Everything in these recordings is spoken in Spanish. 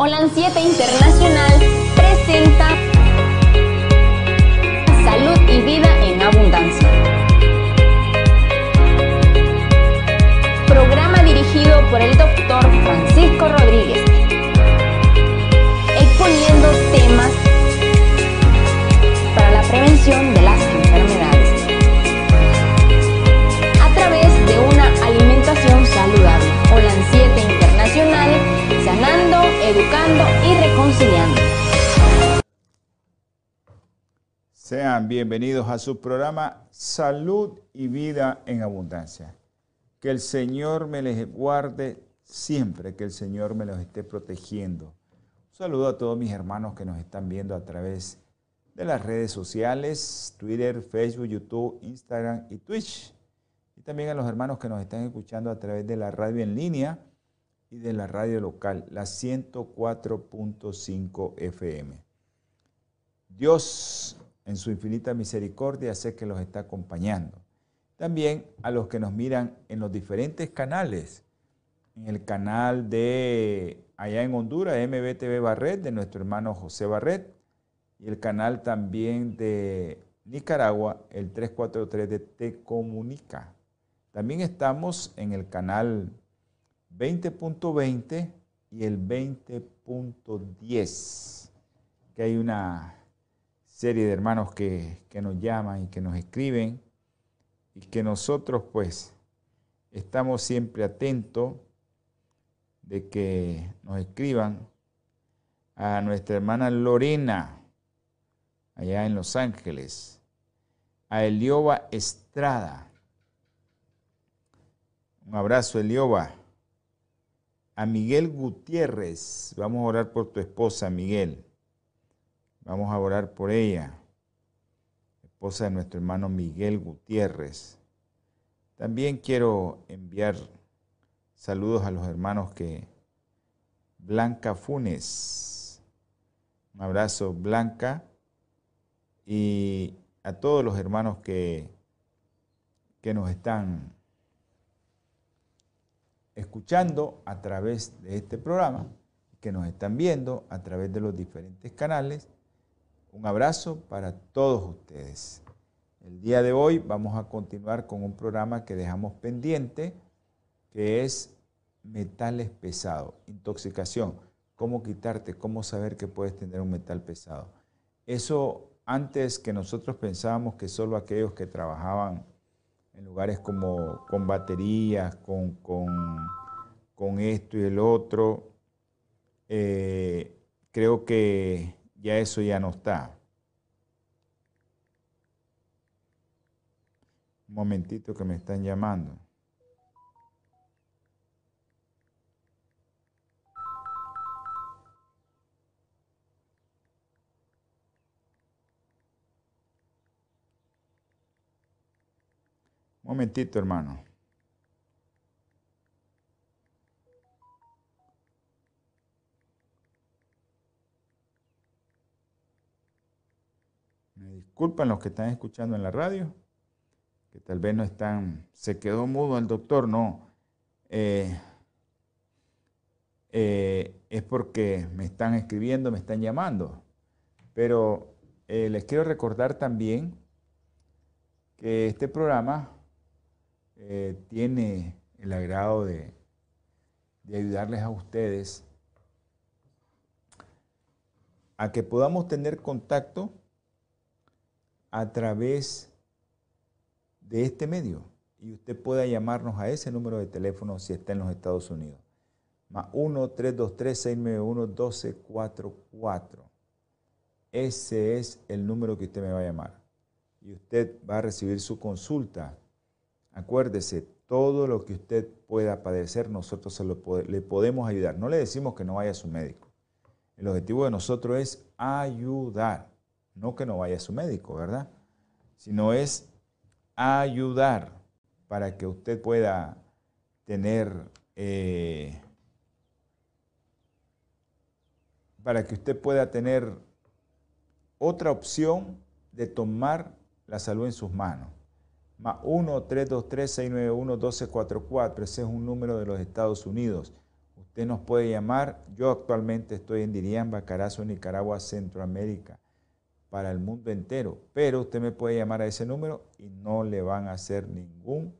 Holan 7 Internacional presenta Salud y Vida en Abundancia. Programa dirigido por el doctor Francisco Rodríguez, exponiendo temas para la prevención de y reconciliando. Sean bienvenidos a su programa Salud y Vida en Abundancia. Que el Señor me les guarde siempre, que el Señor me los esté protegiendo. Un saludo a todos mis hermanos que nos están viendo a través de las redes sociales, Twitter, Facebook, YouTube, Instagram y Twitch. Y también a los hermanos que nos están escuchando a través de la radio en línea y de la radio local, la 104.5 FM. Dios, en su infinita misericordia, sé que los está acompañando. También a los que nos miran en los diferentes canales, en el canal de allá en Honduras, MBTV Barret, de nuestro hermano José Barret, y el canal también de Nicaragua, el 343 de Te Comunica. También estamos en el canal 20.20 y el 20.10, que hay una serie de hermanos que, que, nos llaman y que nos escriben y que nosotros pues estamos siempre atentos de que nos escriban a nuestra hermana Lorena, allá en Los Ángeles, a Elioba Estrada. Un abrazo, Elioba a Miguel Gutiérrez. Vamos a orar por tu esposa, Miguel. Vamos a orar por ella, esposa de nuestro hermano Miguel Gutiérrez. También quiero enviar saludos a los hermanos que Blanca Funes. Un abrazo, Blanca. Y a todos los hermanos que, que nos están escuchando a través de este programa, que nos están viendo a través de los diferentes canales. Un abrazo para todos ustedes. El día de hoy vamos a continuar con un programa que dejamos pendiente, que es metales pesados, intoxicación, cómo quitarte, cómo saber que puedes tener un metal pesado. Eso antes que nosotros pensábamos que solo aquellos que trabajaban en lugares como con baterías, con, con, con esto y el otro. Eh, creo que ya eso ya no está. Un momentito que me están llamando. Momentito, hermano. Me disculpan los que están escuchando en la radio, que tal vez no están, se quedó mudo el doctor, no. Eh, eh, es porque me están escribiendo, me están llamando. Pero eh, les quiero recordar también que este programa eh, tiene el agrado de, de ayudarles a ustedes a que podamos tener contacto a través de este medio y usted pueda llamarnos a ese número de teléfono si está en los Estados Unidos. Más 1-323-691-1244. Ese es el número que usted me va a llamar. Y usted va a recibir su consulta Acuérdese, todo lo que usted pueda padecer, nosotros le podemos ayudar. No le decimos que no vaya a su médico. El objetivo de nosotros es ayudar, no que no vaya a su médico, ¿verdad? Sino es ayudar para que usted pueda tener, eh, para que usted pueda tener otra opción de tomar la salud en sus manos más 1-323-691-1244. Ese es un número de los Estados Unidos. Usted nos puede llamar. Yo actualmente estoy en Diriamba, Carazo, Nicaragua, Centroamérica, para el mundo entero. Pero usted me puede llamar a ese número y no le van a hacer ningún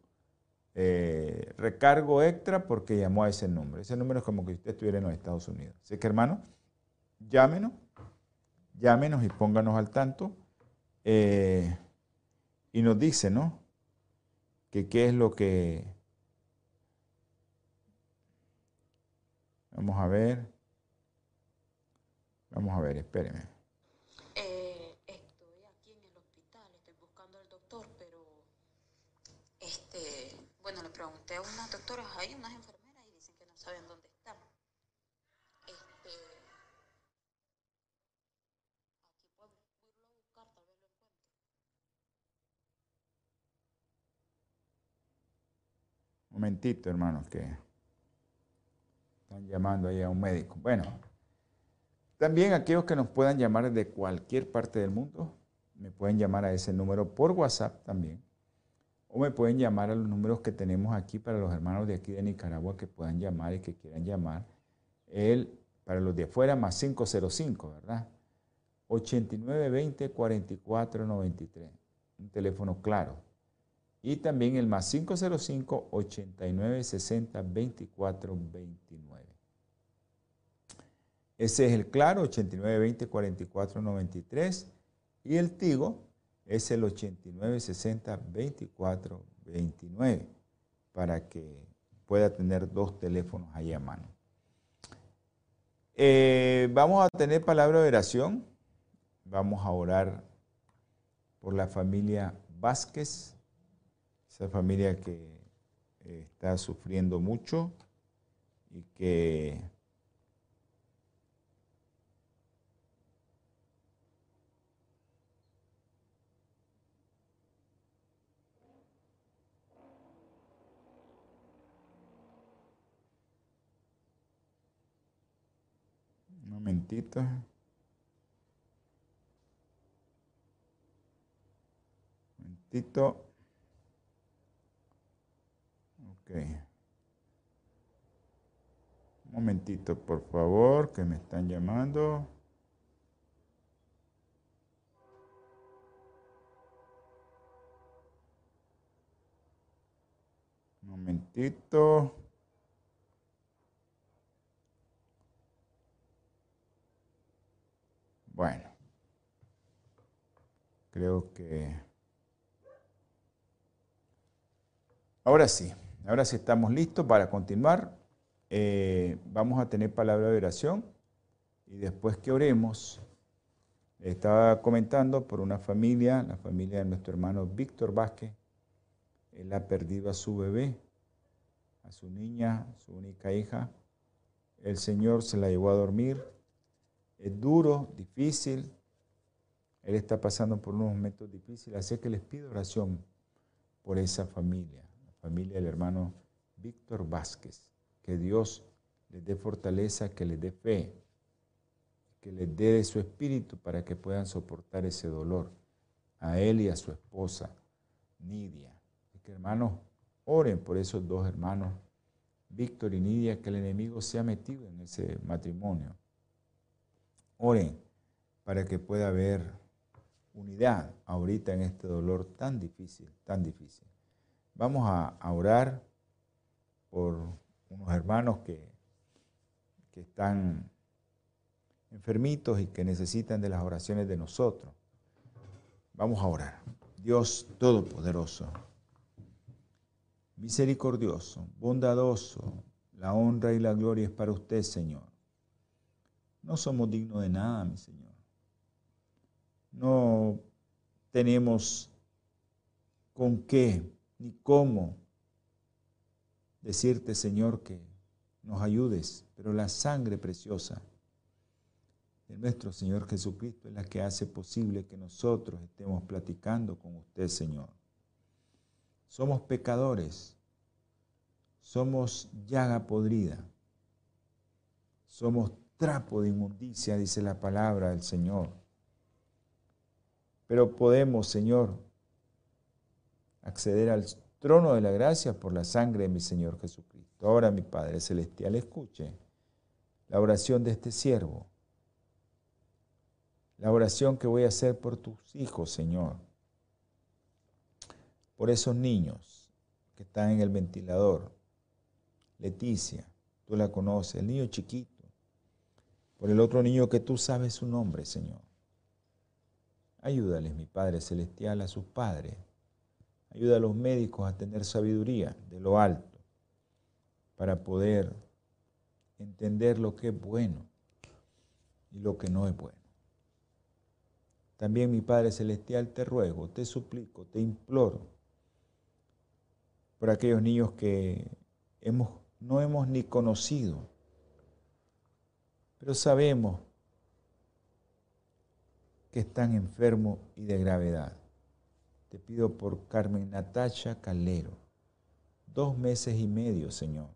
eh, recargo extra porque llamó a ese número. Ese número es como que usted estuviera en los Estados Unidos. Así que, hermano, llámenos, llámenos y pónganos al tanto. Eh, y nos dice, ¿no? Que qué es lo que Vamos a ver. Vamos a ver, espéreme. Eh, estoy aquí en el hospital, estoy buscando al doctor, pero este, bueno, le pregunté a unas doctoras, hay unas enfermeras y dicen que no saben dónde están. Este, aquí puedo irlo a buscar, tal vez lo encuentre. Un momentito, hermanos, que están llamando ahí a un médico. Bueno, también aquellos que nos puedan llamar de cualquier parte del mundo, me pueden llamar a ese número por WhatsApp también. O me pueden llamar a los números que tenemos aquí para los hermanos de aquí de Nicaragua que puedan llamar y que quieran llamar. El, para los de afuera, más 505, ¿verdad? 8920 4493. Un teléfono claro. Y también el más 505 8960 2429. Ese es el claro, 8920 4493. Y el Tigo es el 8960 2429 para que pueda tener dos teléfonos ahí a mano. Eh, vamos a tener palabra de oración. Vamos a orar por la familia Vázquez esa familia que eh, está sufriendo mucho y que momentito. Momentito. Un momentito, por favor, que me están llamando. Momentito. Bueno, creo que... Ahora sí. Ahora sí estamos listos para continuar. Eh, vamos a tener palabra de oración y después que oremos, estaba comentando por una familia, la familia de nuestro hermano Víctor Vázquez. Él ha perdido a su bebé, a su niña, su única hija. El Señor se la llevó a dormir. Es duro, difícil. Él está pasando por unos momentos difíciles, así que les pido oración por esa familia familia del hermano Víctor Vázquez. Que Dios les dé fortaleza, que les dé fe, que les dé de su espíritu para que puedan soportar ese dolor. A él y a su esposa, Nidia. Y que hermanos, oren por esos dos hermanos, Víctor y Nidia, que el enemigo se ha metido en ese matrimonio. Oren para que pueda haber unidad ahorita en este dolor tan difícil, tan difícil. Vamos a, orar por unos hermanos que, que están enfermitos y que necesitan de las oraciones de nosotros. Vamos a orar. Dios Todopoderoso, misericordioso, bondadoso, la honra y la gloria es para usted, Señor. No somos dignos de nada, mi Señor. No tenemos con qué ni cómo decirte, Señor, que nos ayudes, pero la sangre preciosa de nuestro Señor Jesucristo es la que hace posible que nosotros estemos platicando con usted, Señor. Somos pecadores, somos llaga podrida, somos trapo de inmundicia, dice la palabra del Señor. Pero podemos, Señor, acceder al trono de la gracia por la sangre de mi Señor Jesucristo. Ahora mi Padre Celestial, escuche la oración de este siervo, la oración que voy a hacer por tus hijos, Señor, por esos niños que están en el ventilador. Leticia, tú la conoces, el niño chiquito, por el otro niño que tú sabes su nombre, Señor. Ayúdales, mi Padre Celestial, a sus padres. Ayuda a los médicos a tener sabiduría de lo alto para poder entender lo que es bueno y lo que no es bueno. También, mi Padre Celestial, te ruego, te suplico, te imploro por aquellos niños que hemos, no hemos ni conocido, pero sabemos que están enfermos y de gravedad. Te pido por Carmen Natacha Calero, dos meses y medio, Señor.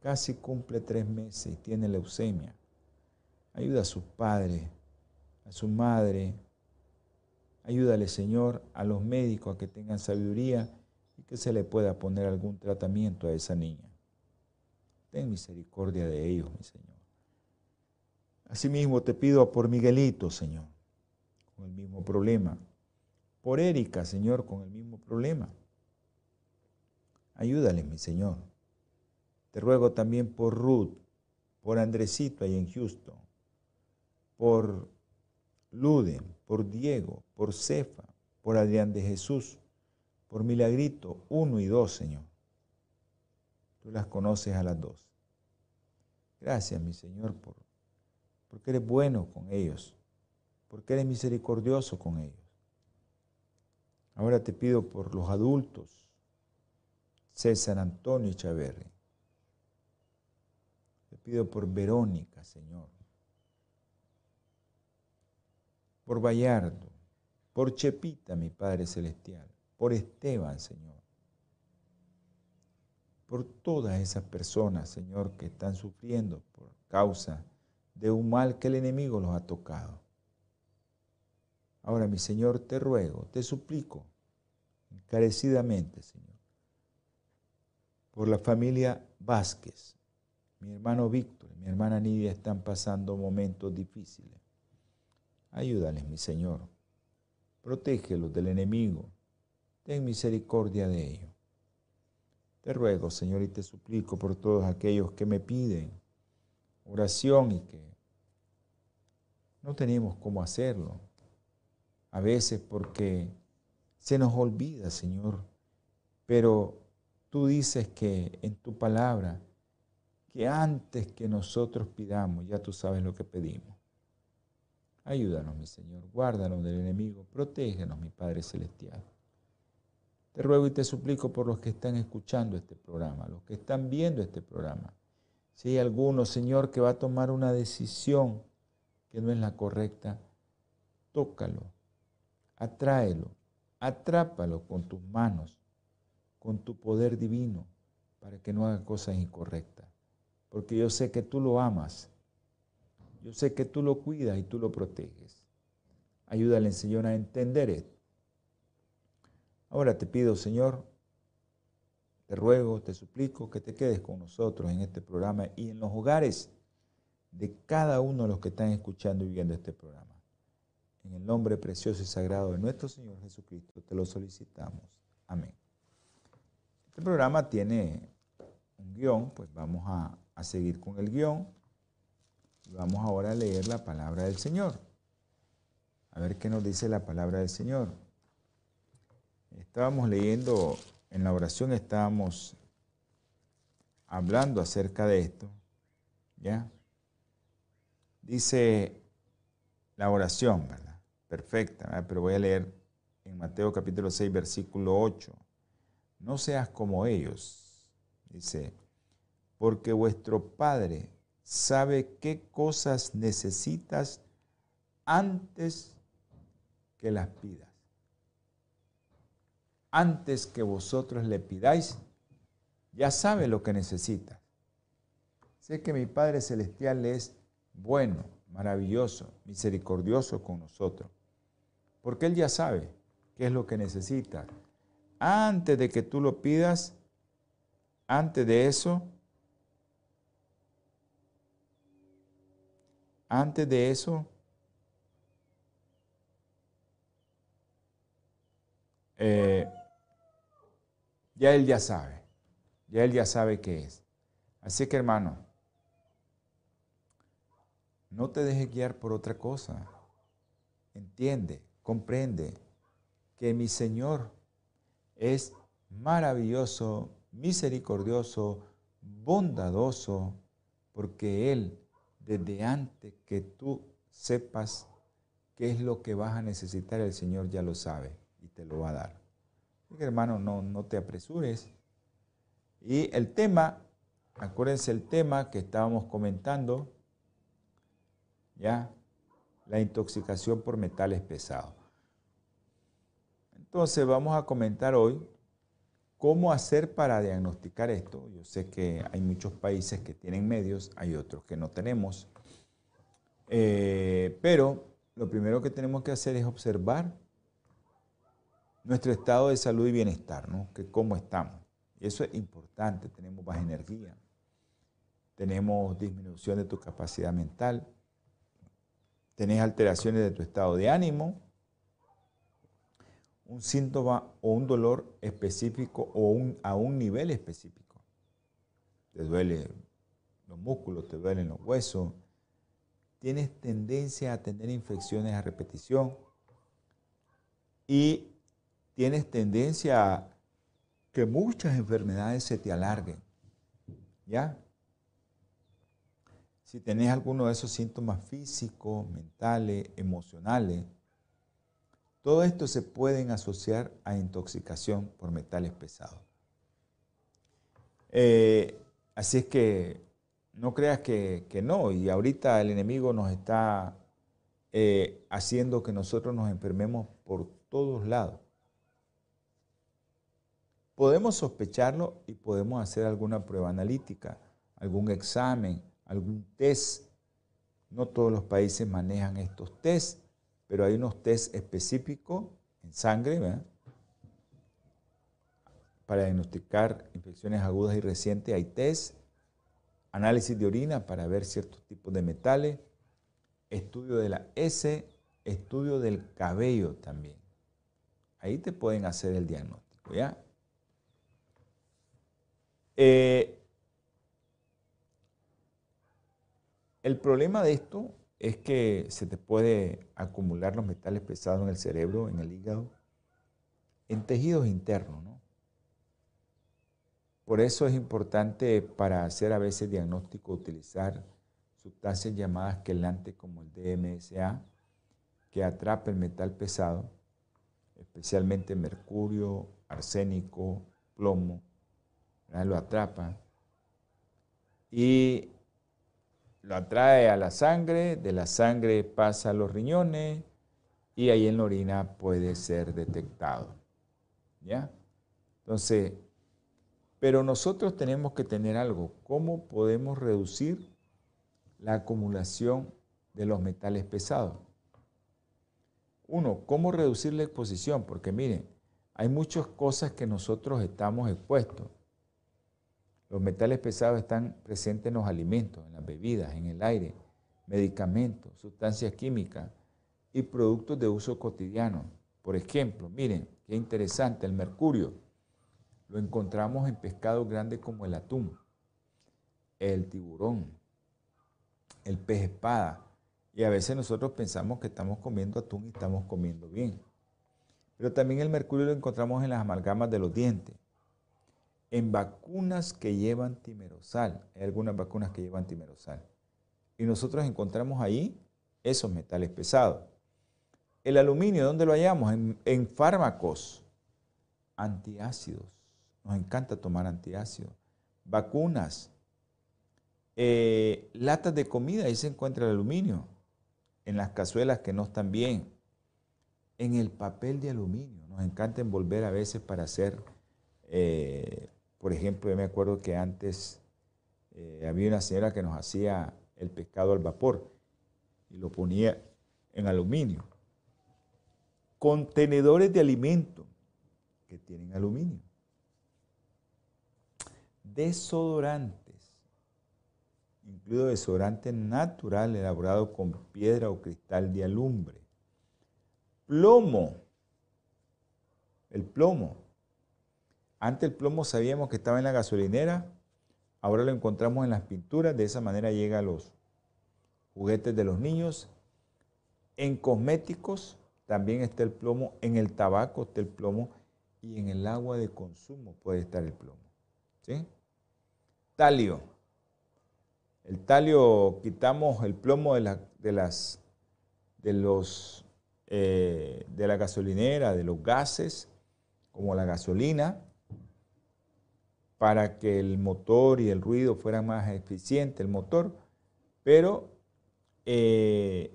Casi cumple tres meses y tiene leucemia. Ayuda a sus padres, a su madre. Ayúdale, Señor, a los médicos a que tengan sabiduría y que se le pueda poner algún tratamiento a esa niña. Ten misericordia de ellos, mi Señor. Asimismo te pido por Miguelito, Señor, con el mismo problema. Por Erika, Señor, con el mismo problema. Ayúdale, mi Señor. Te ruego también por Ruth, por Andresito ahí en Houston, por Luden, por Diego, por Cefa, por Adrián de Jesús, por Milagrito, uno y dos, Señor. Tú las conoces a las dos. Gracias, mi Señor, por porque eres bueno con ellos, porque eres misericordioso con ellos. Ahora te pido por los adultos, César Antonio Chaverri. Te pido por Verónica, Señor. Por Bayardo, por Chepita, mi Padre Celestial, por Esteban, Señor. Por todas esas personas, Señor, que están sufriendo por causa de un mal que el enemigo los ha tocado. Ahora, mi Señor, te ruego, te suplico, encarecidamente, Señor, por la familia Vázquez, mi hermano Víctor y mi hermana Nidia están pasando momentos difíciles. Ayúdales, mi Señor. Protégelos del enemigo. Ten misericordia de ellos. Te ruego, Señor, y te suplico por todos aquellos que me piden oración y que no tenemos cómo hacerlo. A veces porque se nos olvida, Señor, pero tú dices que en tu palabra, que antes que nosotros pidamos, ya tú sabes lo que pedimos. Ayúdanos, mi Señor, guárdanos del enemigo, protégenos, mi Padre Celestial. Te ruego y te suplico por los que están escuchando este programa, los que están viendo este programa si hay alguno, Señor, que va a tomar una decisión que no es la correcta, tócalo, atráelo, atrápalo con tus manos, con tu poder divino, para que no haga cosas incorrectas. Porque yo sé que tú lo amas, yo sé que tú lo cuidas y tú lo proteges. Ayúdale, Señor, a entender esto. Ahora te pido, Señor, te ruego, te suplico que te quedes con nosotros en este programa y en los hogares de cada uno de los que están escuchando y viendo este programa. En el nombre precioso y sagrado de nuestro Señor Jesucristo te lo solicitamos. Amén. Este programa tiene un guion, pues vamos a, seguir con el guion y vamos ahora a leer la palabra del Señor. A ver qué nos dice la palabra del Señor. Estábamos leyendo en la oración estábamos hablando acerca de esto, ¿ya? Dice la oración, ¿verdad? Perfecta, pero voy a leer en Mateo capítulo 6, versículo 8. No seas como ellos, dice, porque vuestro Padre sabe qué cosas necesitas antes que las pidas antes que vosotros le pidáis, ya sabe lo que necesita. Sé que mi Padre Celestial es bueno, maravilloso, misericordioso con nosotros, porque Él ya sabe qué es lo que necesita. Antes de que tú lo pidas, antes de eso, antes de eso, eh, ya él ya sabe, ya él ya sabe qué es. Así que hermano, no te dejes guiar por otra cosa. Entiende, comprende que mi Señor es maravilloso, misericordioso, bondadoso, porque Él, desde antes que tú sepas qué es lo que vas a necesitar, el Señor ya lo sabe y te lo va a dar. Hermano, no, no te apresures. Y el tema, acuérdense el tema que estábamos comentando, ¿ya? La intoxicación por metales pesados. Entonces vamos a comentar hoy cómo hacer para diagnosticar esto. Yo sé que hay muchos países que tienen medios, hay otros que no tenemos. Eh, pero lo primero que tenemos que hacer es observar nuestro estado de salud y bienestar, ¿no? Que cómo estamos. Y eso es importante, tenemos baja energía, tenemos disminución de tu capacidad mental, tenés alteraciones de tu estado de ánimo, un síntoma o un dolor específico o a un nivel específico. Te duele los músculos, te duelen los huesos, tienes tendencia a tener infecciones a repetición y tienes tendencia a que muchas enfermedades se te alarguen. ¿Ya? Si tenés alguno de esos síntomas físicos, mentales, emocionales, todo esto se pueden asociar a intoxicación por metales pesados. Eh, así es que no creas que, no, y ahorita el enemigo nos está eh, haciendo que nosotros nos enfermemos por todos lados. Podemos sospecharlo y podemos hacer alguna prueba analítica, algún examen, algún test. No todos los países manejan estos tests, pero hay unos test específicos en sangre para diagnosticar infecciones agudas y recientes. Hay test, análisis de orina para ver ciertos tipos de metales, estudio de la S, estudio del cabello también. Ahí te pueden hacer el diagnóstico, ¿ya? Eh, el problema de esto es que se te puede acumular los metales pesados en el cerebro, en el hígado, en tejidos internos. ¿no? Por eso es importante para hacer a veces diagnóstico utilizar sustancias llamadas quelantes como el DMSA, que atrapa el metal pesado, especialmente mercurio, arsénico, plomo, lo atrapa. Y lo atrae a la sangre, de la sangre pasa a los riñones y ahí en la orina puede ser detectado. ¿Ya? Entonces, pero nosotros tenemos que tener algo. ¿Cómo podemos reducir la acumulación de los metales pesados? Uno, ¿cómo reducir la exposición? Porque miren, hay muchas cosas que nosotros estamos expuestos. Los metales pesados están presentes en los alimentos, en las bebidas, en el aire, medicamentos, sustancias químicas y productos de uso cotidiano. Por ejemplo, miren, qué interesante, el mercurio lo encontramos en pescados grandes como el atún, el tiburón, el pez espada. Y a veces nosotros pensamos que estamos comiendo atún y estamos comiendo bien. Pero también el mercurio lo encontramos en las amalgamas de los dientes en vacunas que llevan timerosal. Hay algunas vacunas que llevan timerosal. Y nosotros encontramos ahí esos metales pesados. El aluminio, ¿dónde lo hallamos? En, fármacos antiácidos. Nos encanta tomar antiácidos. Vacunas. Eh, latas de comida, ahí se encuentra el aluminio. En las cazuelas que no están bien. En el papel de aluminio. Nos encanta envolver a veces para hacer eh, por ejemplo, yo me acuerdo que antes eh, había una señora que nos hacía el pescado al vapor y lo ponía en aluminio. Contenedores de alimento que tienen aluminio. desodorantes, incluido desodorante natural elaborado con piedra o cristal de alumbre. Plomo, el plomo. Antes el plomo sabíamos que estaba en la gasolinera, ahora lo encontramos en las pinturas, de esa manera llega a los juguetes de los niños. En cosméticos también está el plomo, en el tabaco está el plomo y en el agua de consumo puede estar el plomo. Talio. El talio, quitamos el plomo de, las, de, los, eh, de la gasolinera, de los gases, como la gasolina, para que el motor y el ruido fueran más eficiente, el motor, pero eh,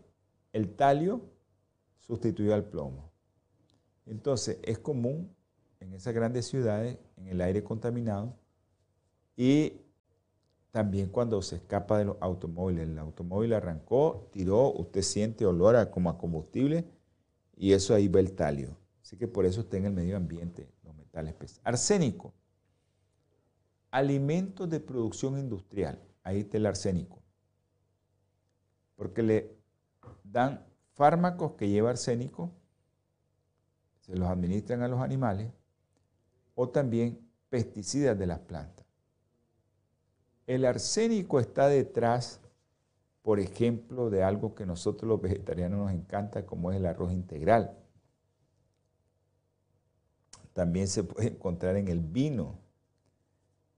el talio sustituyó al plomo. Entonces, es común en esas grandes ciudades, en el aire contaminado, y también cuando se escapa de los automóviles. El automóvil arrancó, tiró, usted siente olor a, como a combustible, y eso ahí va el talio. Así que por eso está en el medio ambiente los metales pesados. Arsénico. Alimentos de producción industrial. Ahí está el arsénico. Porque le dan fármacos que lleva arsénico, se los administran a los animales, o también pesticidas de las plantas. El arsénico está detrás, por ejemplo, de algo que nosotros los vegetarianos nos encanta, como es el arroz integral. También se puede encontrar en el vino,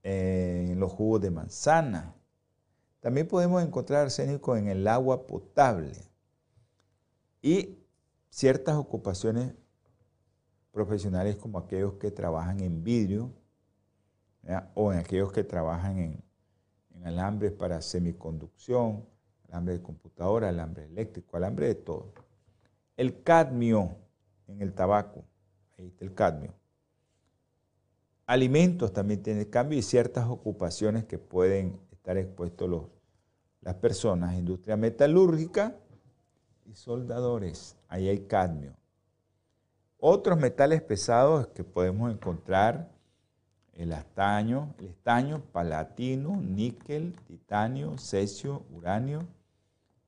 en los jugos de manzana. También podemos encontrar arsénico en el agua potable y ciertas ocupaciones profesionales como aquellos que trabajan en vidrio o en aquellos que trabajan en, en alambres para semiconducción, alambre de computadora, alambre eléctrico, alambre de todo. El cadmio en el tabaco, ahí está el cadmio. Alimentos también tiene cambio y ciertas ocupaciones que pueden estar expuestos los, las personas, industria metalúrgica, y soldadores. Ahí hay cadmio. Otros metales pesados que podemos encontrar, el estaño, el estaño, palatino, níquel, titanio, cesio, uranio,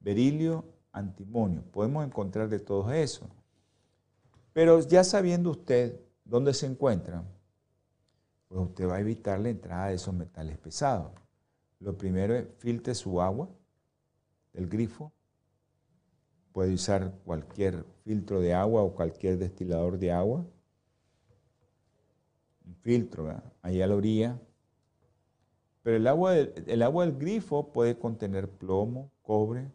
berilio, antimonio. Podemos encontrar de todo eso. Pero ya sabiendo usted dónde se encuentran, pues usted va a evitar la entrada de esos metales pesados. Lo primero es filtre su agua del grifo, puede usar cualquier filtro de agua o cualquier destilador de agua. Un filtro, ahí a la orilla. Pero el agua, del, el agua del grifo puede contener plomo, cobre,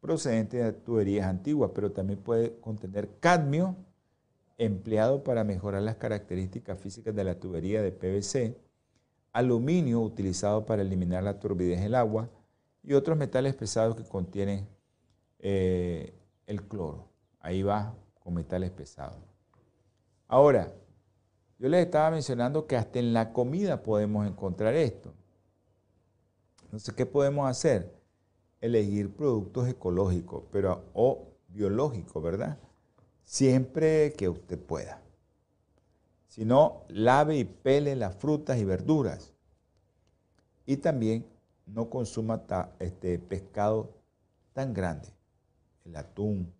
procedente de tuberías antiguas, pero también puede contener cadmio, empleado para mejorar las características físicas de la tubería de PVC, aluminio, utilizado para eliminar la turbidez del agua, y otros metales pesados que contienen eh, el cloro. Ahí va con metales pesados. Ahora, yo les estaba mencionando que hasta en la comida podemos encontrar esto. Entonces, ¿qué podemos hacer? Elegir productos ecológicos, pero o biológicos, ¿verdad? Siempre que usted pueda. Si no, lave y pele las frutas y verduras. Y también no consuma este pescado tan grande el atún,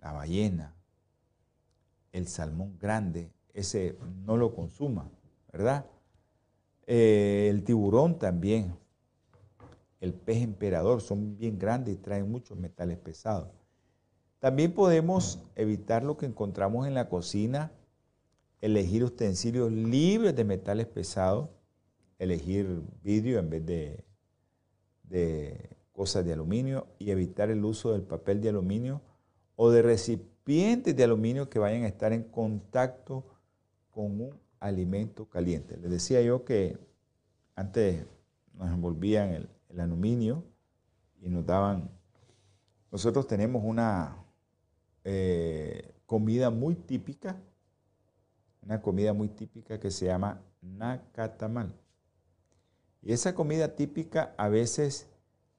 la ballena, el salmón grande, ese no lo consuma, ¿verdad? Eh, el tiburón también, el pez emperador, son bien grandes y traen muchos metales pesados. También podemos evitar lo que encontramos en la cocina, elegir utensilios libres de metales pesados, elegir vidrio en vez de, de cosas de aluminio y evitar el uso del papel de aluminio o de recipientes de aluminio que vayan a estar en contacto con un alimento caliente. Les decía yo que antes nos envolvían el, aluminio y nos daban... Nosotros tenemos una eh, comida muy típica, una comida muy típica que se llama nacatamal. Y esa comida típica a veces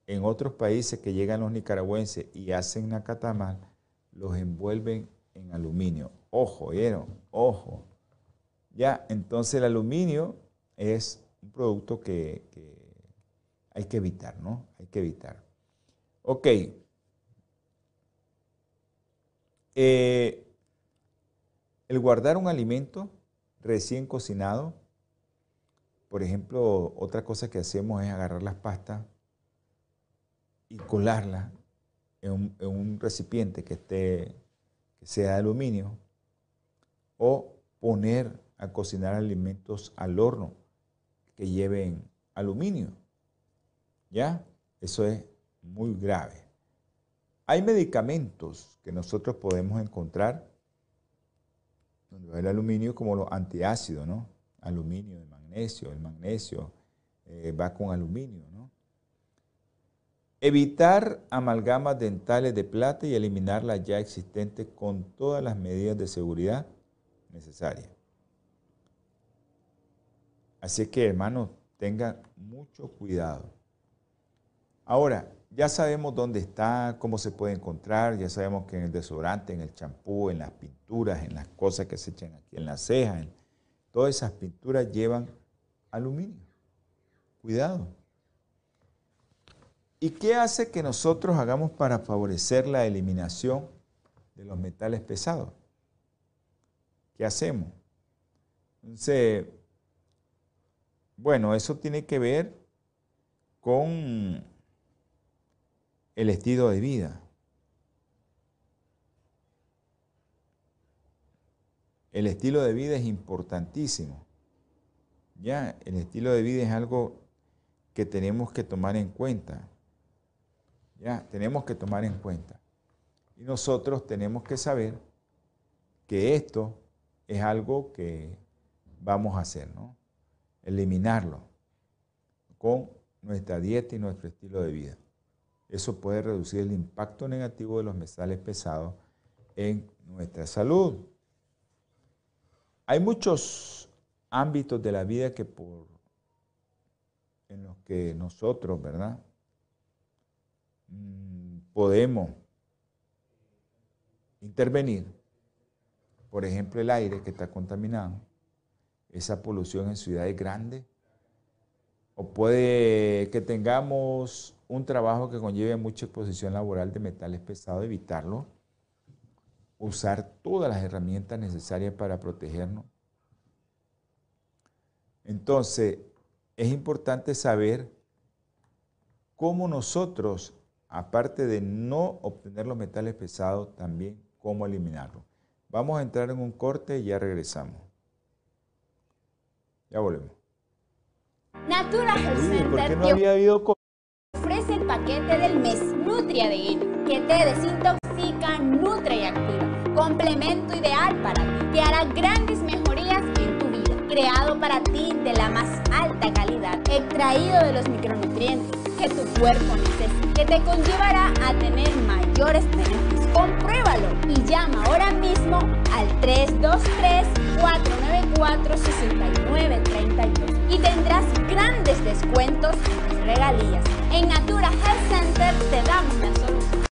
en otros países que llegan los nicaragüenses y hacen nacatamal, los envuelven en aluminio. Ojo, ¿vieron? Ojo. Ya, entonces el aluminio es un producto que, hay que evitar, ¿no? Hay que evitar. Ok. Eh, el guardar un alimento recién cocinado, por ejemplo, otra cosa que hacemos es agarrar las pastas y colarlas en un, en un recipiente que, esté, que sea de aluminio o poner a cocinar alimentos al horno que lleven aluminio. ¿Ya? Eso es muy grave. Hay medicamentos que nosotros podemos encontrar donde el aluminio como los antiácidos, ¿no? Aluminio y magnesio. El magnesio eh, va con aluminio, ¿no? Evitar amalgamas dentales de plata y eliminar las ya existentes con todas las medidas de seguridad necesarias. Así que, hermanos, tengan mucho cuidado. Ahora, ya sabemos dónde está, cómo se puede encontrar, ya sabemos que en el desodorante, en el champú, en las pinturas, en las cosas que se echan aquí en las cejas, todas esas pinturas llevan aluminio. Cuidado. ¿Y qué hace que nosotros hagamos para favorecer la eliminación de los metales pesados? ¿Qué hacemos? Entonces, bueno, eso tiene que ver con el estilo de vida. El estilo de vida es importantísimo. Ya, el estilo de vida es algo que tenemos que tomar en cuenta. Ya, tenemos que tomar en cuenta. Y nosotros tenemos que saber que esto es algo que vamos a hacer, ¿no? Eliminarlo con nuestra dieta y nuestro estilo de vida. Eso puede reducir el impacto negativo de los metales pesados en nuestra salud. Hay muchos ámbitos de la vida que por, en los que nosotros, ¿verdad? Mm, podemos intervenir. Por ejemplo, el aire que está contaminado, esa polución en ciudades grandes, o puede que tengamos un trabajo que conlleve mucha exposición laboral de metales pesados, evitarlo, usar todas las herramientas necesarias para protegernos. Entonces, es importante saber cómo nosotros, aparte de no obtener los metales pesados, también cómo eliminarlos. Vamos a entrar en un corte y ya regresamos. Ya volvemos. Natura Health Center no había habido ofrece el paquete del mes Nutria de que te desintoxica, nutre y activa. Complemento ideal para ti, que hará grandes mejorías en tu vida. Creado para ti de la más alta calidad, extraído de los micronutrientes que tu cuerpo necesita, que te conllevará a tener mayores beneficios. Compruébalo y llama ahora mismo al 323-494-6932 y tendrás grandes descuentos en regalías. En Natura Health Center te damos la solución.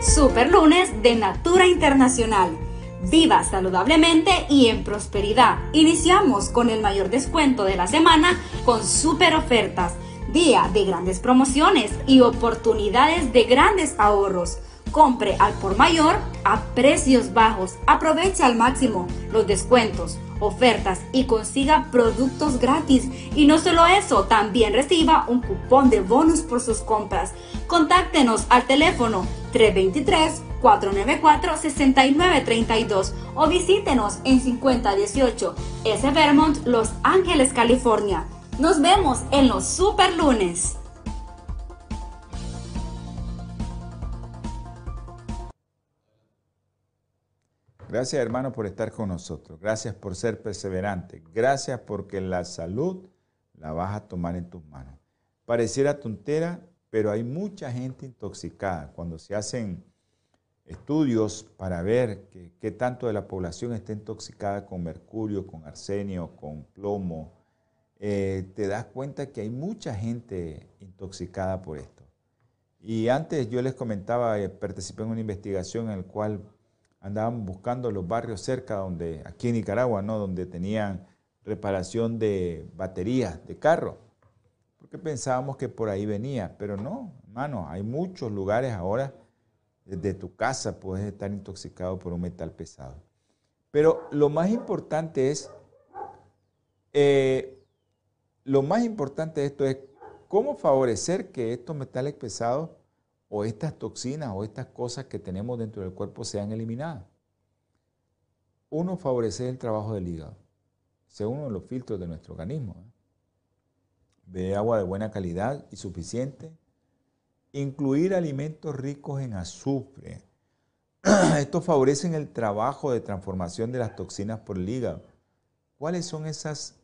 Super lunes de Natura Internacional. Viva saludablemente y en prosperidad. Iniciamos con el mayor descuento de la semana con super ofertas, día de grandes promociones y oportunidades de grandes ahorros. Compre al por mayor a precios bajos. Aprovecha al máximo los descuentos ofertas y consiga productos gratis. Y no solo eso, también reciba un cupón de bonus por sus compras. Contáctenos al teléfono 323-494-6932 o visítenos en 5018 S. Vermont, Los Ángeles, California. Nos vemos en los super lunes. Gracias hermano por estar con nosotros. Gracias por ser perseverante. Gracias porque la salud la vas a tomar en tus manos. Pareciera tontera, pero hay mucha gente intoxicada. Cuando se hacen estudios para ver qué tanto de la población está intoxicada con mercurio, con arsenio, con plomo, eh, te das cuenta que hay mucha gente intoxicada por esto. Y antes yo les comentaba, eh, participé en una investigación en la cual andaban buscando los barrios cerca donde, aquí en Nicaragua, ¿no? donde tenían reparación de baterías de carro, porque pensábamos que por ahí venía, pero no, hermano, hay muchos lugares ahora, desde tu casa puedes estar intoxicado por un metal pesado. Pero lo más importante es, eh, lo más importante de esto es cómo favorecer que estos metales pesados o estas toxinas o estas cosas que tenemos dentro del cuerpo sean eliminadas. Uno, favorecer el trabajo del hígado. De los filtros de nuestro organismo. ¿eh? Beber agua de buena calidad y suficiente. Incluir alimentos ricos en azufre. Esto favorece el trabajo de transformación de las toxinas por el hígado. ¿Cuáles son esos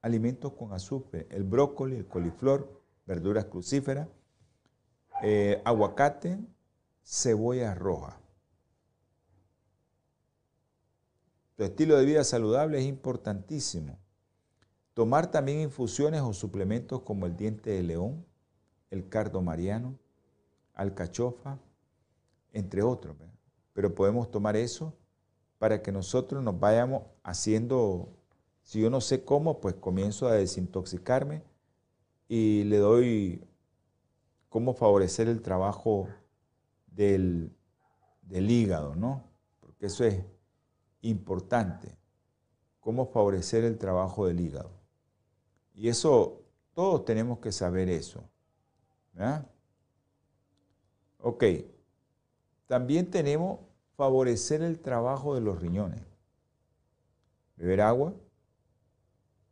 alimentos con azufre? El brócoli, el coliflor, verduras crucíferas, eh, aguacate, cebolla roja. Tu estilo de vida saludable es importantísimo. Tomar también infusiones o suplementos como el diente de león, el cardo mariano, alcachofa, entre otros. Pero podemos tomar eso para que nosotros nos vayamos haciendo, si yo no sé cómo, pues comienzo a desintoxicarme y le doy cómo favorecer el trabajo del, hígado, ¿no? Porque eso es importante, cómo favorecer el trabajo del hígado. Y eso, todos tenemos que saber eso. ¿verdad? Ok, también tenemos favorecer el trabajo de los riñones. Beber agua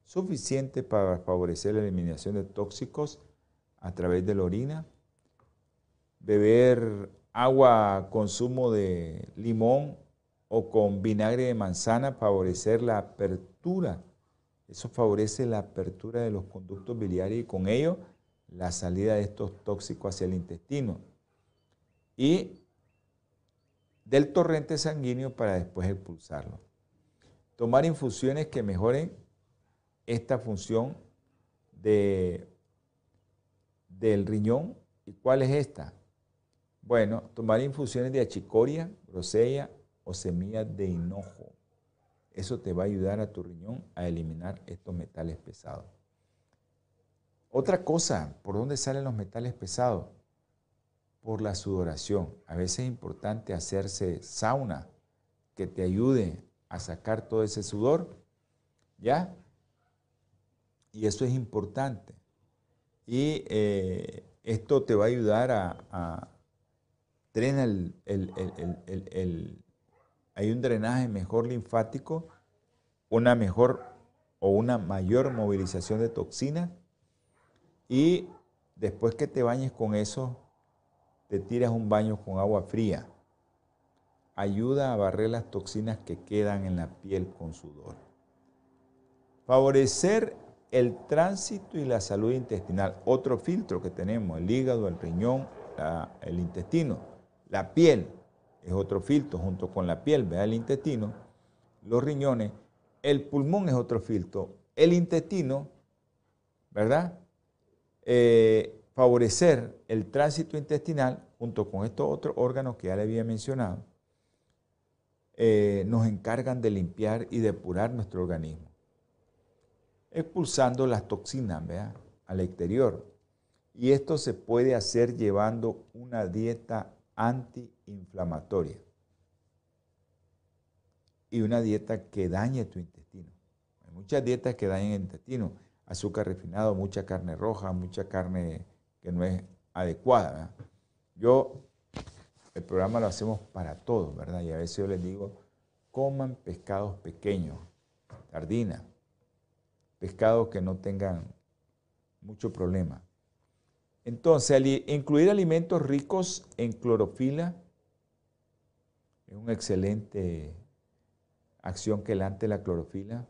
suficiente para favorecer la eliminación de tóxicos a través de la orina, beber agua, consumo de limón o con vinagre de manzana, favorecer la apertura. Eso favorece la apertura de los conductos biliares y con ello la salida de estos tóxicos hacia el intestino. Y del torrente sanguíneo para después expulsarlo. Tomar infusiones que mejoren esta función de del riñón. ¿Y cuál es esta? Bueno, tomar infusiones de achicoria, grosella o semillas de hinojo. Eso te va a ayudar a tu riñón a eliminar estos metales pesados. Otra cosa, ¿por dónde salen los metales pesados? Por la sudoración. A veces es importante hacerse sauna que te ayude a sacar todo ese sudor. ¿Ya? Y eso es importante. Y eh, esto te va a ayudar a, a el, el, hay un drenaje mejor linfático, una mejor o una mayor movilización de toxinas y después que te bañes con eso, te tiras un baño con agua fría. Ayuda a barrer las toxinas que quedan en la piel con sudor. Favorecer el tránsito y la salud intestinal. Otro filtro que tenemos, el hígado, el riñón, el intestino. La piel es otro filtro junto con la piel, vea el intestino, los riñones, el pulmón es otro filtro, el intestino, ¿verdad? Eh, favorecer el tránsito intestinal junto con estos otros órganos que ya le había mencionado, eh, nos encargan de limpiar y depurar nuestro organismo expulsando las toxinas al exterior. Y esto se puede hacer llevando una dieta antiinflamatoria y una dieta que dañe tu intestino. Hay muchas dietas que dañan el intestino, azúcar refinado, mucha carne roja, mucha carne que no es adecuada. Yo, el programa lo hacemos para todos, ¿verdad? Y a veces yo les digo, coman pescados pequeños, sardinas, pescados que no tengan mucho problema. Entonces, incluir alimentos ricos en clorofila es una excelente acción que delante la clorofila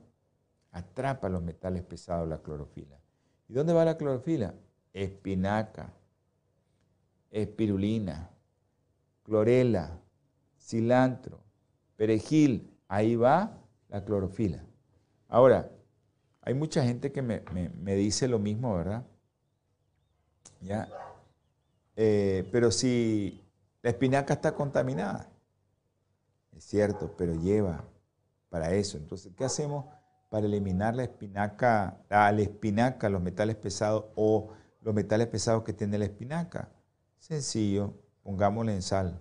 atrapa los metales pesados la clorofila. ¿Y dónde va la clorofila? Espinaca, espirulina, clorela, cilantro, perejil, ahí va la clorofila. Ahora, hay mucha gente que me, dice lo mismo, ¿verdad? ¿Ya? Eh, pero si la espinaca está contaminada, es cierto, pero lleva para eso. Entonces, ¿qué hacemos para eliminar la espinaca, la, espinaca, los metales pesados o los metales pesados que tiene la espinaca? Sencillo, pongámosle en sal.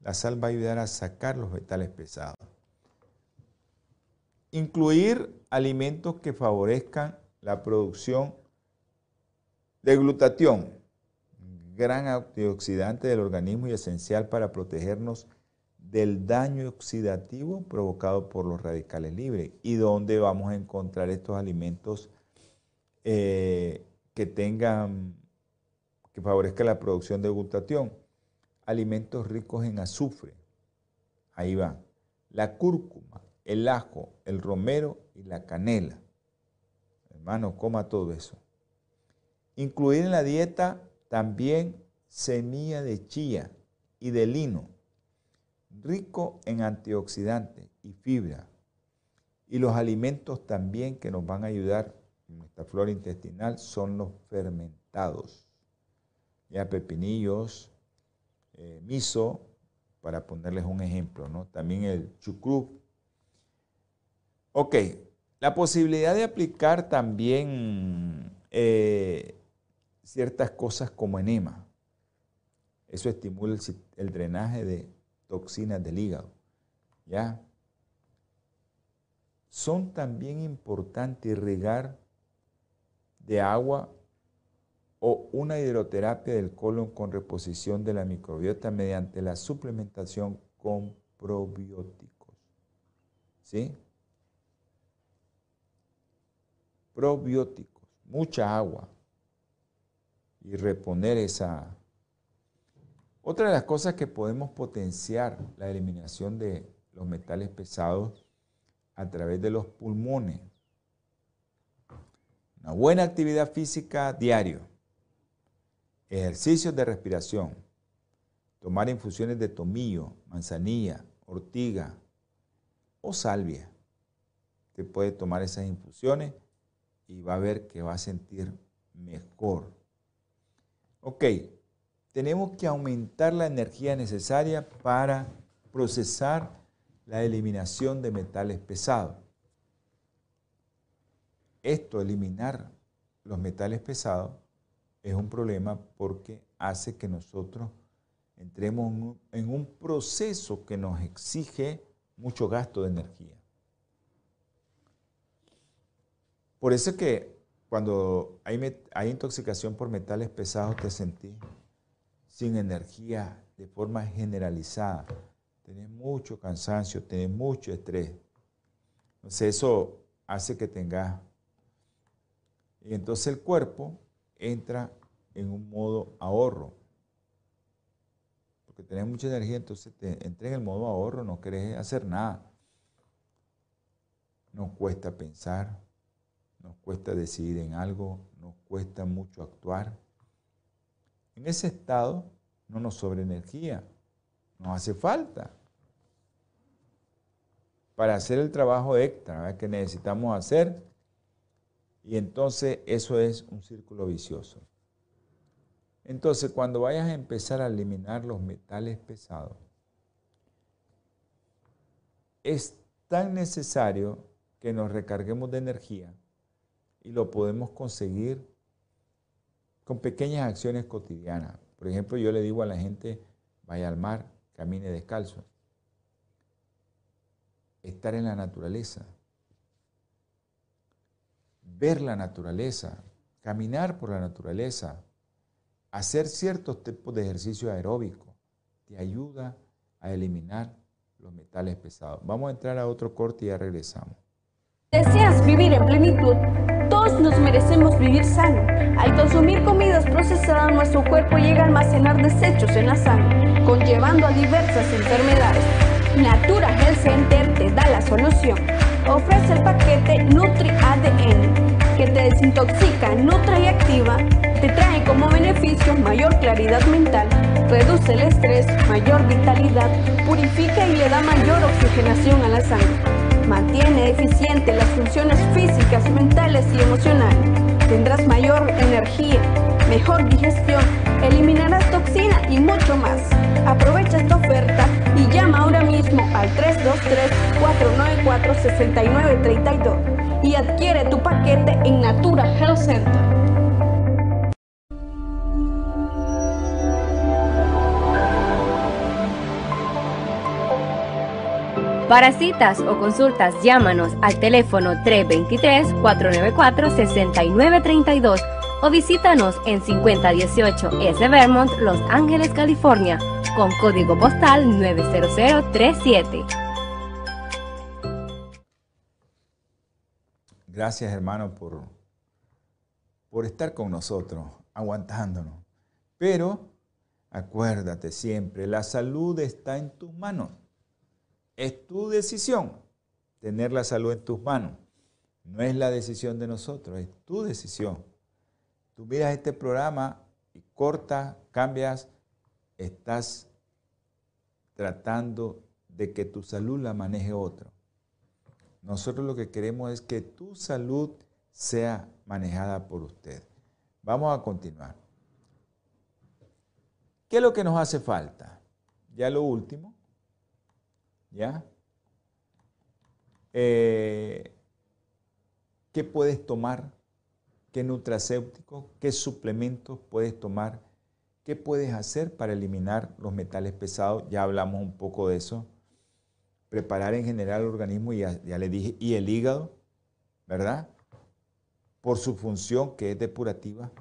La sal va a ayudar a sacar los metales pesados. Incluir alimentos que favorezcan la producción de glutatión, gran antioxidante del organismo y esencial para protegernos del daño oxidativo provocado por los radicales libres. ¿Y dónde vamos a encontrar estos alimentos eh, que tengan, que favorezcan la producción de glutatión? Alimentos ricos en azufre. Ahí va. La cúrcuma, el ajo, el romero y la canela. Hermano, coma todo eso. Incluir en la dieta también semilla de chía y de lino rico en antioxidantes y fibra. Y los alimentos también que nos van a ayudar en nuestra flora intestinal son los fermentados. Ya pepinillos, eh, miso, para ponerles un ejemplo, ¿no? También el chucrut. Ok, la posibilidad de aplicar también eh, ciertas cosas como enema. Eso estimula el drenaje de toxinas del hígado. ¿Ya? Son también importantes irrigar de agua o una hidroterapia del colon con reposición de la microbiota mediante la suplementación con probióticos. ¿Sí? Probióticos, mucha agua y reponer esa, otra de las cosas que podemos potenciar la eliminación de los metales pesados a través de los pulmones. Una buena actividad física diario, ejercicios de respiración, tomar infusiones de tomillo, manzanilla, ortiga o salvia. Usted puede tomar esas infusiones y va a ver que va a sentir mejor. Ok, tenemos que aumentar la energía necesaria para procesar la eliminación de metales pesados. Esto, eliminar los metales pesados, es un problema porque hace que nosotros entremos en un proceso que nos exige mucho gasto de energía. Por eso es que cuando hay, intoxicación por metales pesados te sentís sin energía de forma generalizada. Tenés mucho cansancio, tenés mucho estrés. Entonces eso hace que tengas... Y entonces el cuerpo entra en un modo ahorro. Porque tenés mucha energía, entonces te entra en el modo ahorro, no querés hacer nada. Nos cuesta pensar, nos cuesta decidir en algo, nos cuesta mucho actuar. En ese estado no nos sobra energía, nos hace falta para hacer el trabajo extra que necesitamos hacer. Y entonces eso es un círculo vicioso. Entonces, cuando vayas a empezar a eliminar los metales pesados, es tan necesario que nos recarguemos de energía y lo podemos conseguir con pequeñas acciones cotidianas. Por ejemplo, yo le digo a la gente, vaya al mar, camine descalzo. Estar en la naturaleza. Ver la naturaleza, caminar por la naturaleza, hacer ciertos tipos de ejercicio aeróbico, te ayuda a eliminar los metales pesados. Vamos a entrar a otro corte y ya regresamos. ¿Deseas vivir en plenitud? Todos nos merecemos vivir sano. Al consumir comidas procesadas, nuestro cuerpo llega a almacenar desechos en la sangre, conllevando a diversas enfermedades. Natura Health Center te da la solución. Ofrece el paquete Nutri ADN, que te desintoxica, nutre y activa. Te trae como beneficio mayor claridad mental, reduce el estrés, mayor vitalidad, purifica y le da mayor oxigenación a la sangre mantiene eficiente las funciones físicas, mentales y emocionales. Tendrás mayor energía, mejor digestión, eliminarás toxina y mucho más. Aprovecha esta oferta y llama ahora mismo al 323-494-6932 y adquiere tu paquete en Natura Health Center. Para citas o consultas, llámanos al teléfono 323-494-6932 o visítanos en 5018 S. Vermont, Los Ángeles, California, con código postal 90037. Gracias hermano por, por estar con nosotros, aguantándonos. Pero acuérdate siempre, la salud está en tus manos. Es tu decisión tener la salud en tus manos. No es la decisión de nosotros, es tu decisión. Tú miras este programa y cortas, cambias, estás tratando de que tu salud la maneje otro. Nosotros lo que queremos es que tu salud sea manejada por usted. Vamos a continuar. ¿Qué es lo que nos hace falta? Ya lo último, ¿Ya? Eh, ¿Qué puedes tomar? ¿Qué nutracéutico? ¿Qué suplementos puedes tomar? ¿Qué puedes hacer para eliminar los metales pesados? Ya hablamos un poco de eso. Preparar en general el organismo, y ya, ya le dije, y el hígado, ¿verdad? Por su función que es depurativa.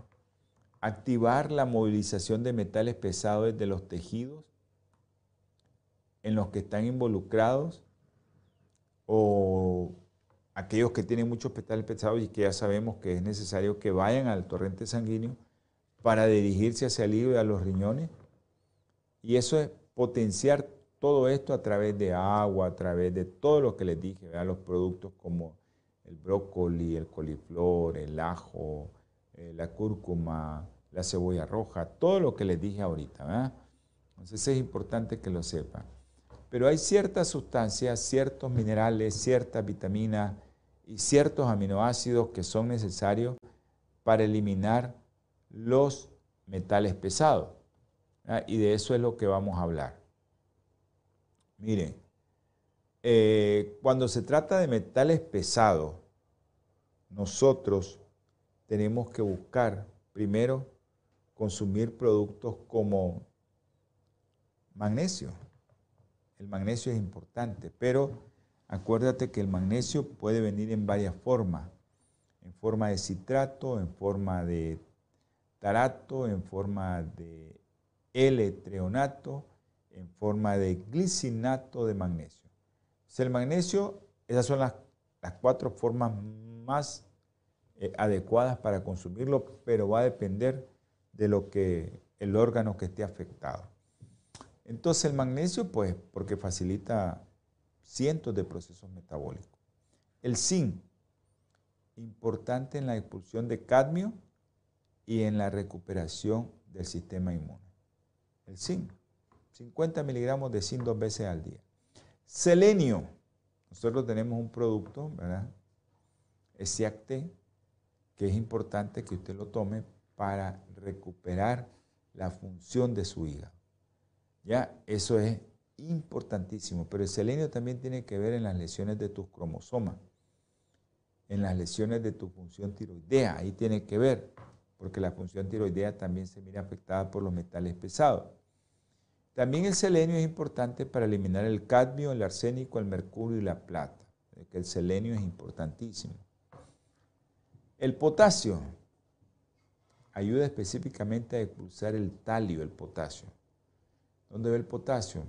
Activar la movilización de metales pesados desde los tejidos en los que están involucrados o aquellos que tienen muchos petales pesados y que ya sabemos que es necesario que vayan al torrente sanguíneo para dirigirse hacia el hígado y a los riñones. Y eso es potenciar todo esto a través de agua, a través de todo lo que les dije, los productos como el brócoli, el coliflor, el ajo, eh, la cúrcuma, la cebolla roja, todo lo que les dije ahorita. Entonces es importante que lo sepan. Pero hay ciertas sustancias, ciertos minerales, ciertas vitaminas y ciertos aminoácidos que son necesarios para eliminar los metales pesados. Y de eso es lo que vamos a hablar. Miren, eh, cuando se trata de metales pesados, nosotros tenemos que buscar primero consumir productos como magnesio. El magnesio es importante, pero acuérdate que el magnesio puede venir en varias formas, en forma de citrato, en forma de tarato, en forma de L-treonato, en forma de glicinato de magnesio. el magnesio, esas son las, cuatro formas más eh, adecuadas para consumirlo, pero va a depender de lo que el órgano que esté afectado. Entonces el magnesio, pues, porque facilita cientos de procesos metabólicos. El zinc, importante en la expulsión de cadmio y en la recuperación del sistema inmune. El zinc, 50 miligramos de zinc dos veces al día. Selenio, nosotros tenemos un producto, ¿verdad? Esiacte, que es importante que usted lo tome para recuperar la función de su hígado. Ya, eso es importantísimo. Pero el selenio también tiene que ver en las lesiones de tus cromosomas, en las lesiones de tu función tiroidea. Ahí tiene que ver, porque la función tiroidea también se mira afectada por los metales pesados. También el selenio es importante para eliminar el cadmio, el arsénico, el mercurio y la plata. El selenio es importantísimo. El potasio ayuda específicamente a expulsar el talio, el potasio. ¿Dónde ve el potasio?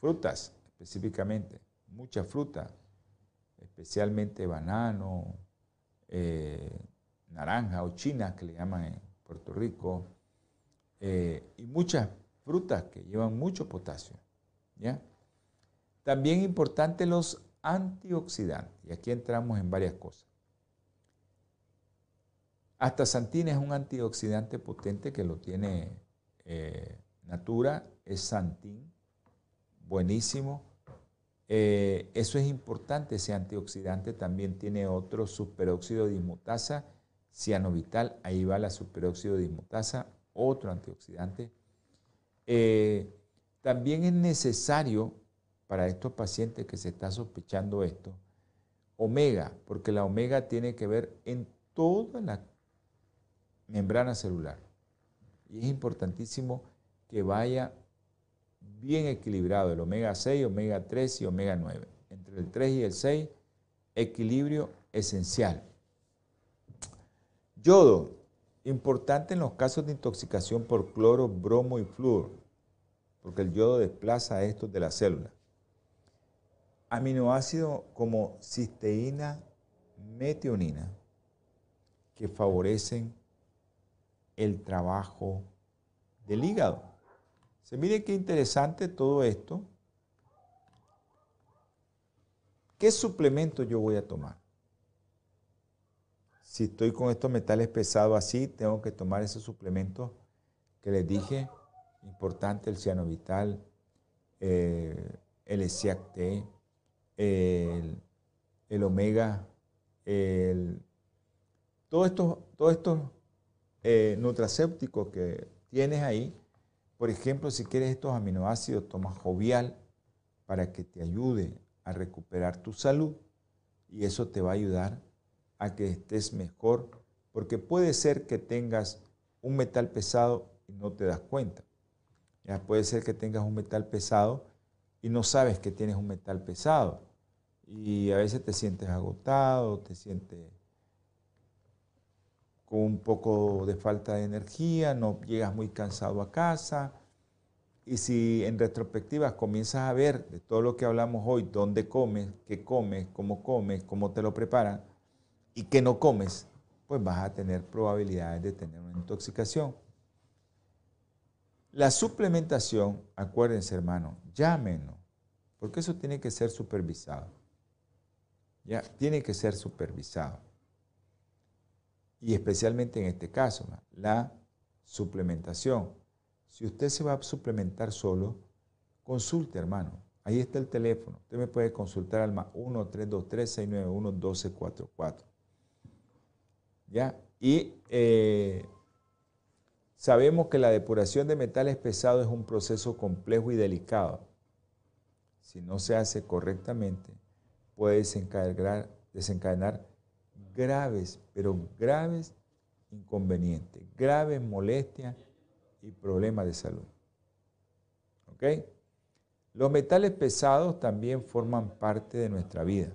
Frutas, específicamente. Mucha fruta, especialmente banano, eh, naranja o china, que le llaman en Puerto Rico, eh, y muchas frutas que llevan mucho potasio. ¿ya? También importante los antioxidantes, y aquí entramos en varias cosas. Hasta Santina es un antioxidante potente que lo tiene eh, Natura es Santín, buenísimo. Eh, eso es importante, ese antioxidante también tiene otro superóxido de dismutasa, cianovital, ahí va la superóxido de dismutasa, otro antioxidante. Eh, También es necesario para estos pacientes que se está sospechando esto, omega, porque la omega tiene que ver en toda la membrana celular. Y es importantísimo que vaya bien equilibrado el omega 6, omega 3 y omega 9. Entre el 3 y el 6, equilibrio esencial. Yodo, importante en los casos de intoxicación por cloro, bromo y flúor, porque el yodo desplaza a estos de la célula. Aminoácidos como cisteína, metionina, que favorecen el trabajo del hígado. Se mire qué interesante todo esto. ¿Qué suplemento yo voy a tomar? Si estoy con estos metales pesados así, tengo que tomar ese suplemento que les dije, importante, el cianovital, eh, el ESIAC-T, el, omega, el, todos estos, todo estos eh, que tienes ahí, por ejemplo, si quieres estos aminoácidos, toma jovial para que te ayude a recuperar tu salud y eso te va a ayudar a que estés mejor, porque puede ser que tengas un metal pesado y no te das cuenta. Ya puede ser que tengas un metal pesado y no sabes que tienes un metal pesado. Y a veces te sientes agotado, te sientes con un poco de falta de energía, no llegas muy cansado a casa. Y si en retrospectiva comienzas a ver de todo lo que hablamos hoy, dónde comes, qué comes, cómo comes, cómo te lo preparan y qué no comes, pues vas a tener probabilidades de tener una intoxicación. La suplementación, acuérdense hermano, llámenos, porque eso tiene que ser supervisado. Ya, tiene que ser supervisado. Y especialmente en este caso, la suplementación. Si usted se va a suplementar solo, consulte, hermano. Ahí está el teléfono. Usted me puede consultar al más 1-323-691-1244. ¿Ya? Y eh, sabemos que la depuración de metales pesados es un proceso complejo y delicado. Si no se hace correctamente, puede desencadenar, desencadenar graves, pero graves inconvenientes, graves molestias y problemas de salud. ¿Ok? Los metales pesados también forman parte de nuestra vida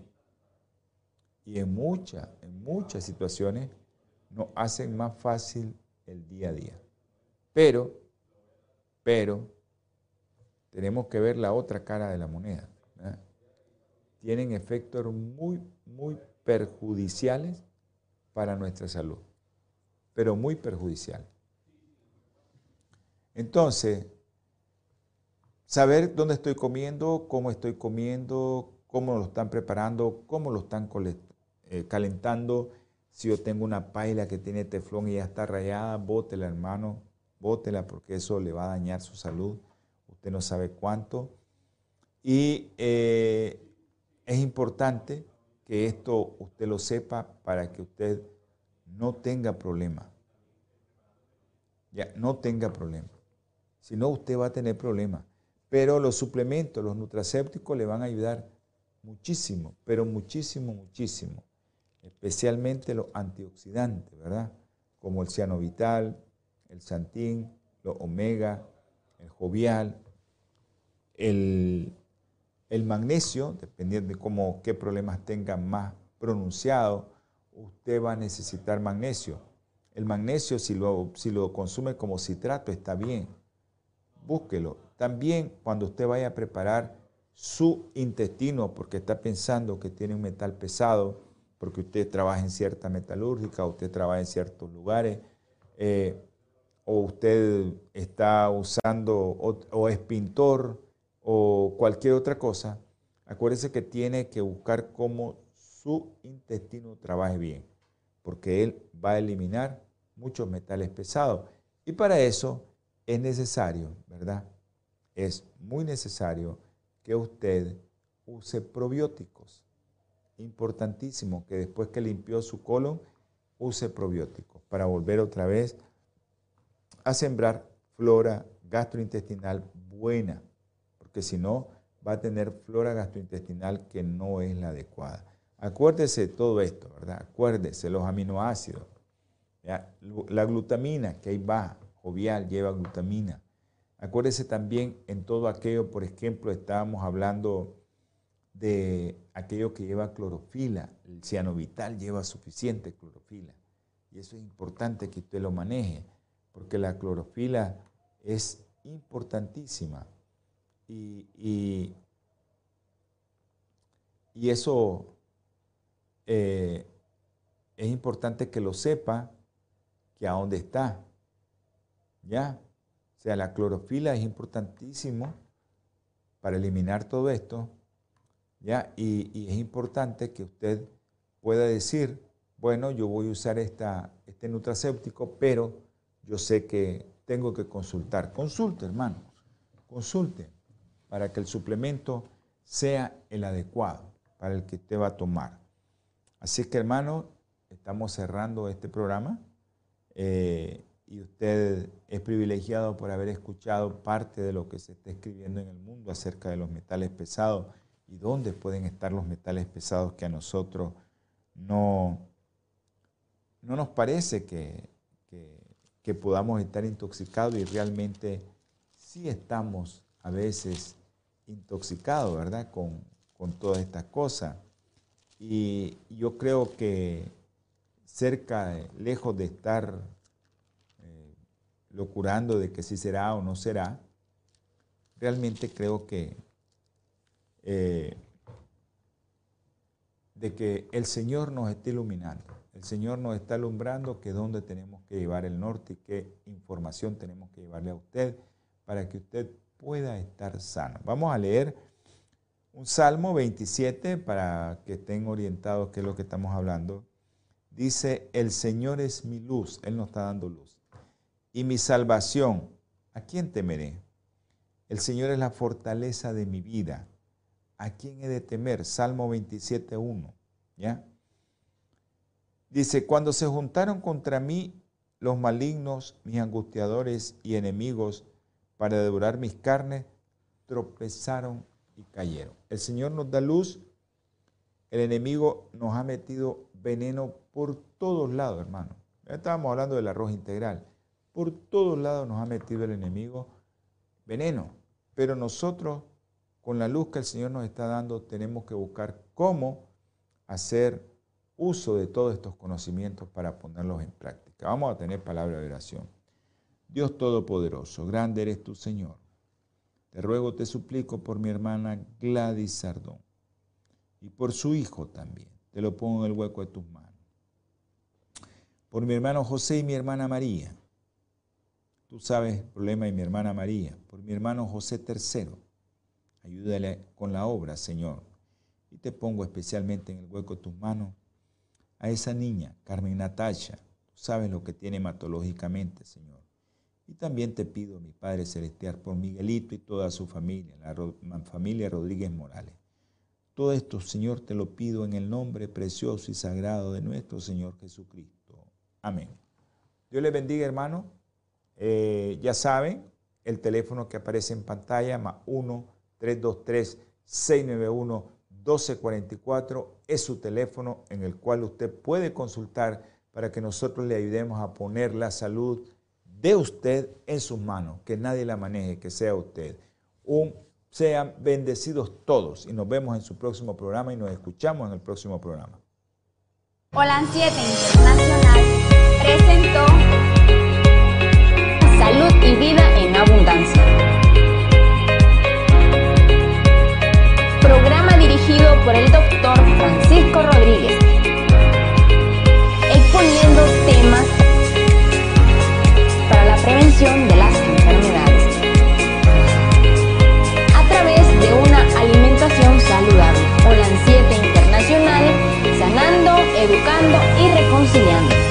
y en muchas, en muchas situaciones nos hacen más fácil el día a día. Pero, pero, tenemos que ver la otra cara de la moneda. Tienen efectos muy, muy perjudiciales para nuestra salud, pero muy perjudiciales. Entonces, saber dónde estoy comiendo, cómo estoy comiendo, cómo lo están preparando, cómo lo están eh, calentando. Si yo tengo una paila que tiene teflón y ya está rayada, bótela, hermano, bótela porque eso le va a dañar su salud. Usted no sabe cuánto. Y eh, es importante que esto usted lo sepa para que usted no tenga problema. Ya, no tenga problema. Si no, usted va a tener problemas. Pero los suplementos, los nutracépticos le van a ayudar muchísimo, pero muchísimo, muchísimo. Especialmente los antioxidantes, ¿verdad? Como el cianovital, el santín, los omega, el jovial, el el magnesio, dependiendo de cómo, qué problemas tenga más pronunciado, usted va a necesitar magnesio. El magnesio, si lo, si lo consume como citrato, está bien. Búsquelo. También cuando usted vaya a preparar su intestino, porque está pensando que tiene un metal pesado, porque usted trabaja en cierta metalúrgica, usted trabaja en ciertos lugares, eh, o usted está usando, o es pintor, o cualquier otra cosa, acuérdese que tiene que buscar cómo su intestino trabaje bien, porque él va a eliminar muchos metales pesados. Y para eso es necesario, ¿verdad? Es muy necesario que usted use probióticos. Importantísimo que después que limpió su colon, use probióticos para volver otra vez a sembrar flora gastrointestinal buena porque si no va a tener flora gastrointestinal que no es la adecuada. Acuérdese de todo esto, ¿verdad? Acuérdese los aminoácidos. La glutamina, que ahí va, jovial, lleva glutamina. Acuérdese también en todo aquello, por ejemplo, estábamos hablando de aquello que lleva clorofila. El cianovital lleva suficiente clorofila. Y eso es importante que usted lo maneje, porque la clorofila es importantísima. Y, eso eh, es importante que lo sepa, que a dónde está. ¿Ya? O sea, la clorofila es importantísimo para eliminar todo esto. ¿Ya? Y, es importante que usted pueda decir, bueno, yo voy a usar esta, este nutracéutico, pero yo sé que tengo que consultar. Consulte, hermano, consulte para que el suplemento sea el adecuado para el que usted va a tomar. Así que, hermano, estamos cerrando este programa eh, y usted es privilegiado por haber escuchado parte de lo que se está escribiendo en el mundo acerca de los metales pesados y dónde pueden estar los metales pesados que a nosotros no, no nos parece que, que podamos estar intoxicados y realmente sí estamos a veces intoxicado, ¿verdad? Con, todas estas cosas. Y yo creo que cerca, lejos de estar eh, locurando de que si será o no será, realmente creo que eh, de que el Señor nos está iluminando. El Señor nos está alumbrando que dónde tenemos que llevar el norte y qué información tenemos que llevarle a usted para que usted pueda estar sano. Vamos a leer un Salmo 27 para que estén orientados qué es lo que estamos hablando. Dice, el Señor es mi luz, Él nos está dando luz. Y mi salvación, ¿a quién temeré? El Señor es la fortaleza de mi vida. ¿A quién he de temer? Salmo 27, 1. ¿Ya? Dice, cuando se juntaron contra mí los malignos, mis angustiadores y enemigos, para devorar mis carnes, tropezaron y cayeron. El Señor nos da luz, el enemigo nos ha metido veneno por todos lados, hermano. Ya estábamos hablando del arroz integral. Por todos lados nos ha metido el enemigo veneno. Pero nosotros, con la luz que el Señor nos está dando, tenemos que buscar cómo hacer uso de todos estos conocimientos para ponerlos en práctica. Vamos a tener palabra de oración. Dios Todopoderoso, grande eres tu Señor. Te ruego, te suplico por mi hermana Gladys Sardón y por su hijo también. Te lo pongo en el hueco de tus manos. Por mi hermano José y mi hermana María. Tú sabes el problema de mi hermana María. Por mi hermano José III. Ayúdale con la obra, Señor. Y te pongo especialmente en el hueco de tus manos a esa niña, Carmen Natasha. Tú sabes lo que tiene hematológicamente, Señor. Y también te pido, mi Padre Celestial, por Miguelito y toda su familia, la familia Rodríguez Morales. Todo esto, Señor, te lo pido en el nombre precioso y sagrado de nuestro Señor Jesucristo. Amén. Dios les bendiga, hermano. Eh, ya saben, el teléfono que aparece en pantalla, más 1-323-691-1244, es su teléfono en el cual usted puede consultar para que nosotros le ayudemos a poner la salud de usted en sus manos, que nadie la maneje, que sea usted. Un, sean bendecidos todos y nos vemos en su próximo programa y nos escuchamos en el próximo programa. Holan 7 Internacional presentó Salud y Vida en Abundancia. Programa dirigido por el doctor Francisco Rodríguez, exponiendo temas de las enfermedades a través de una alimentación saludable. Holan 7 Internacional, sanando, educando y reconciliando.